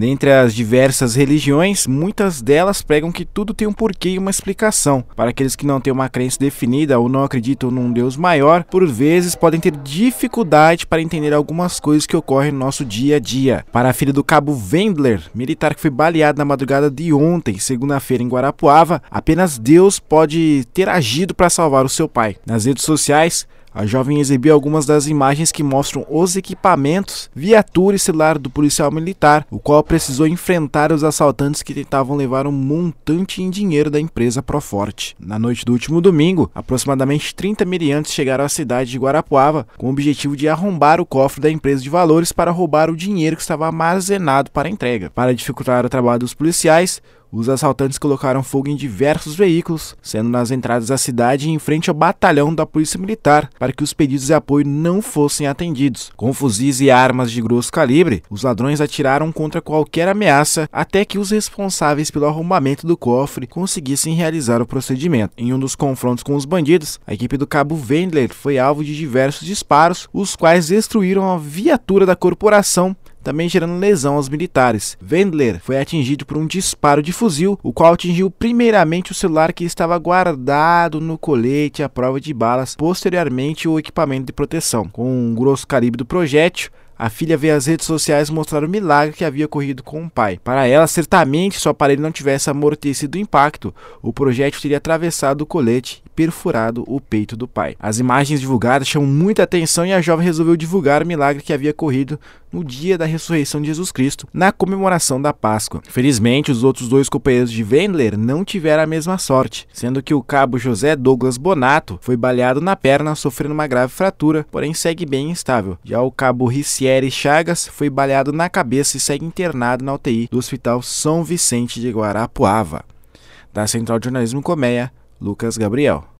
Dentre as diversas religiões, muitas delas pregam que tudo tem um porquê e uma explicação. Para aqueles que não têm uma crença definida ou não acreditam num Deus maior, por vezes podem ter dificuldade para entender algumas coisas que ocorrem no nosso dia a dia. Para a filha do cabo Wendler, militar que foi baleado na madrugada de ontem, segunda-feira, em Guarapuava, apenas Deus pode ter agido para salvar o seu pai. Nas redes sociais, a jovem exibiu algumas das imagens que mostram os equipamentos, viatura e celular do policial militar, o qual precisou enfrentar os assaltantes que tentavam levar um montante em dinheiro da empresa Proforte. Na noite do último domingo, aproximadamente 30 miriantes chegaram à cidade de Guarapuava com o objetivo de arrombar o cofre da empresa de valores para roubar o dinheiro que estava armazenado para entrega. Para dificultar o trabalho dos policiais, os assaltantes colocaram fogo em diversos veículos, sendo nas entradas da cidade e em frente ao batalhão da Polícia Militar, para que os pedidos de apoio não fossem atendidos. Com fuzis e armas de grosso calibre, os ladrões atiraram contra qualquer ameaça até que os responsáveis pelo arrombamento do cofre conseguissem realizar o procedimento. Em um dos confrontos com os bandidos, a equipe do cabo Wendler foi alvo de diversos disparos, os quais destruíram a viatura da corporação também gerando lesão aos militares. Wendler foi atingido por um disparo de fuzil, o qual atingiu primeiramente o celular que estava guardado no colete à prova de balas, posteriormente o equipamento de proteção. Com um grosso calibre do projétil, a filha veio às redes sociais mostrar o milagre que havia ocorrido com o pai. Para ela, certamente, se o aparelho não tivesse amortecido o impacto, o projétil teria atravessado o colete perfurado o peito do pai. As imagens divulgadas chamam muita atenção e a jovem resolveu divulgar o milagre que havia ocorrido no dia da ressurreição de Jesus Cristo, na comemoração da Páscoa. Felizmente, os outros dois companheiros de Wendler não tiveram a mesma sorte, sendo que o cabo José Douglas Bonato foi baleado na perna, sofrendo uma grave fratura, porém segue bem estável. Já o cabo Ricieri Chagas foi baleado na cabeça e segue internado na UTI do Hospital São Vicente de Guarapuava. Da Central de Jornalismo Comeia, Lucas Gabriel.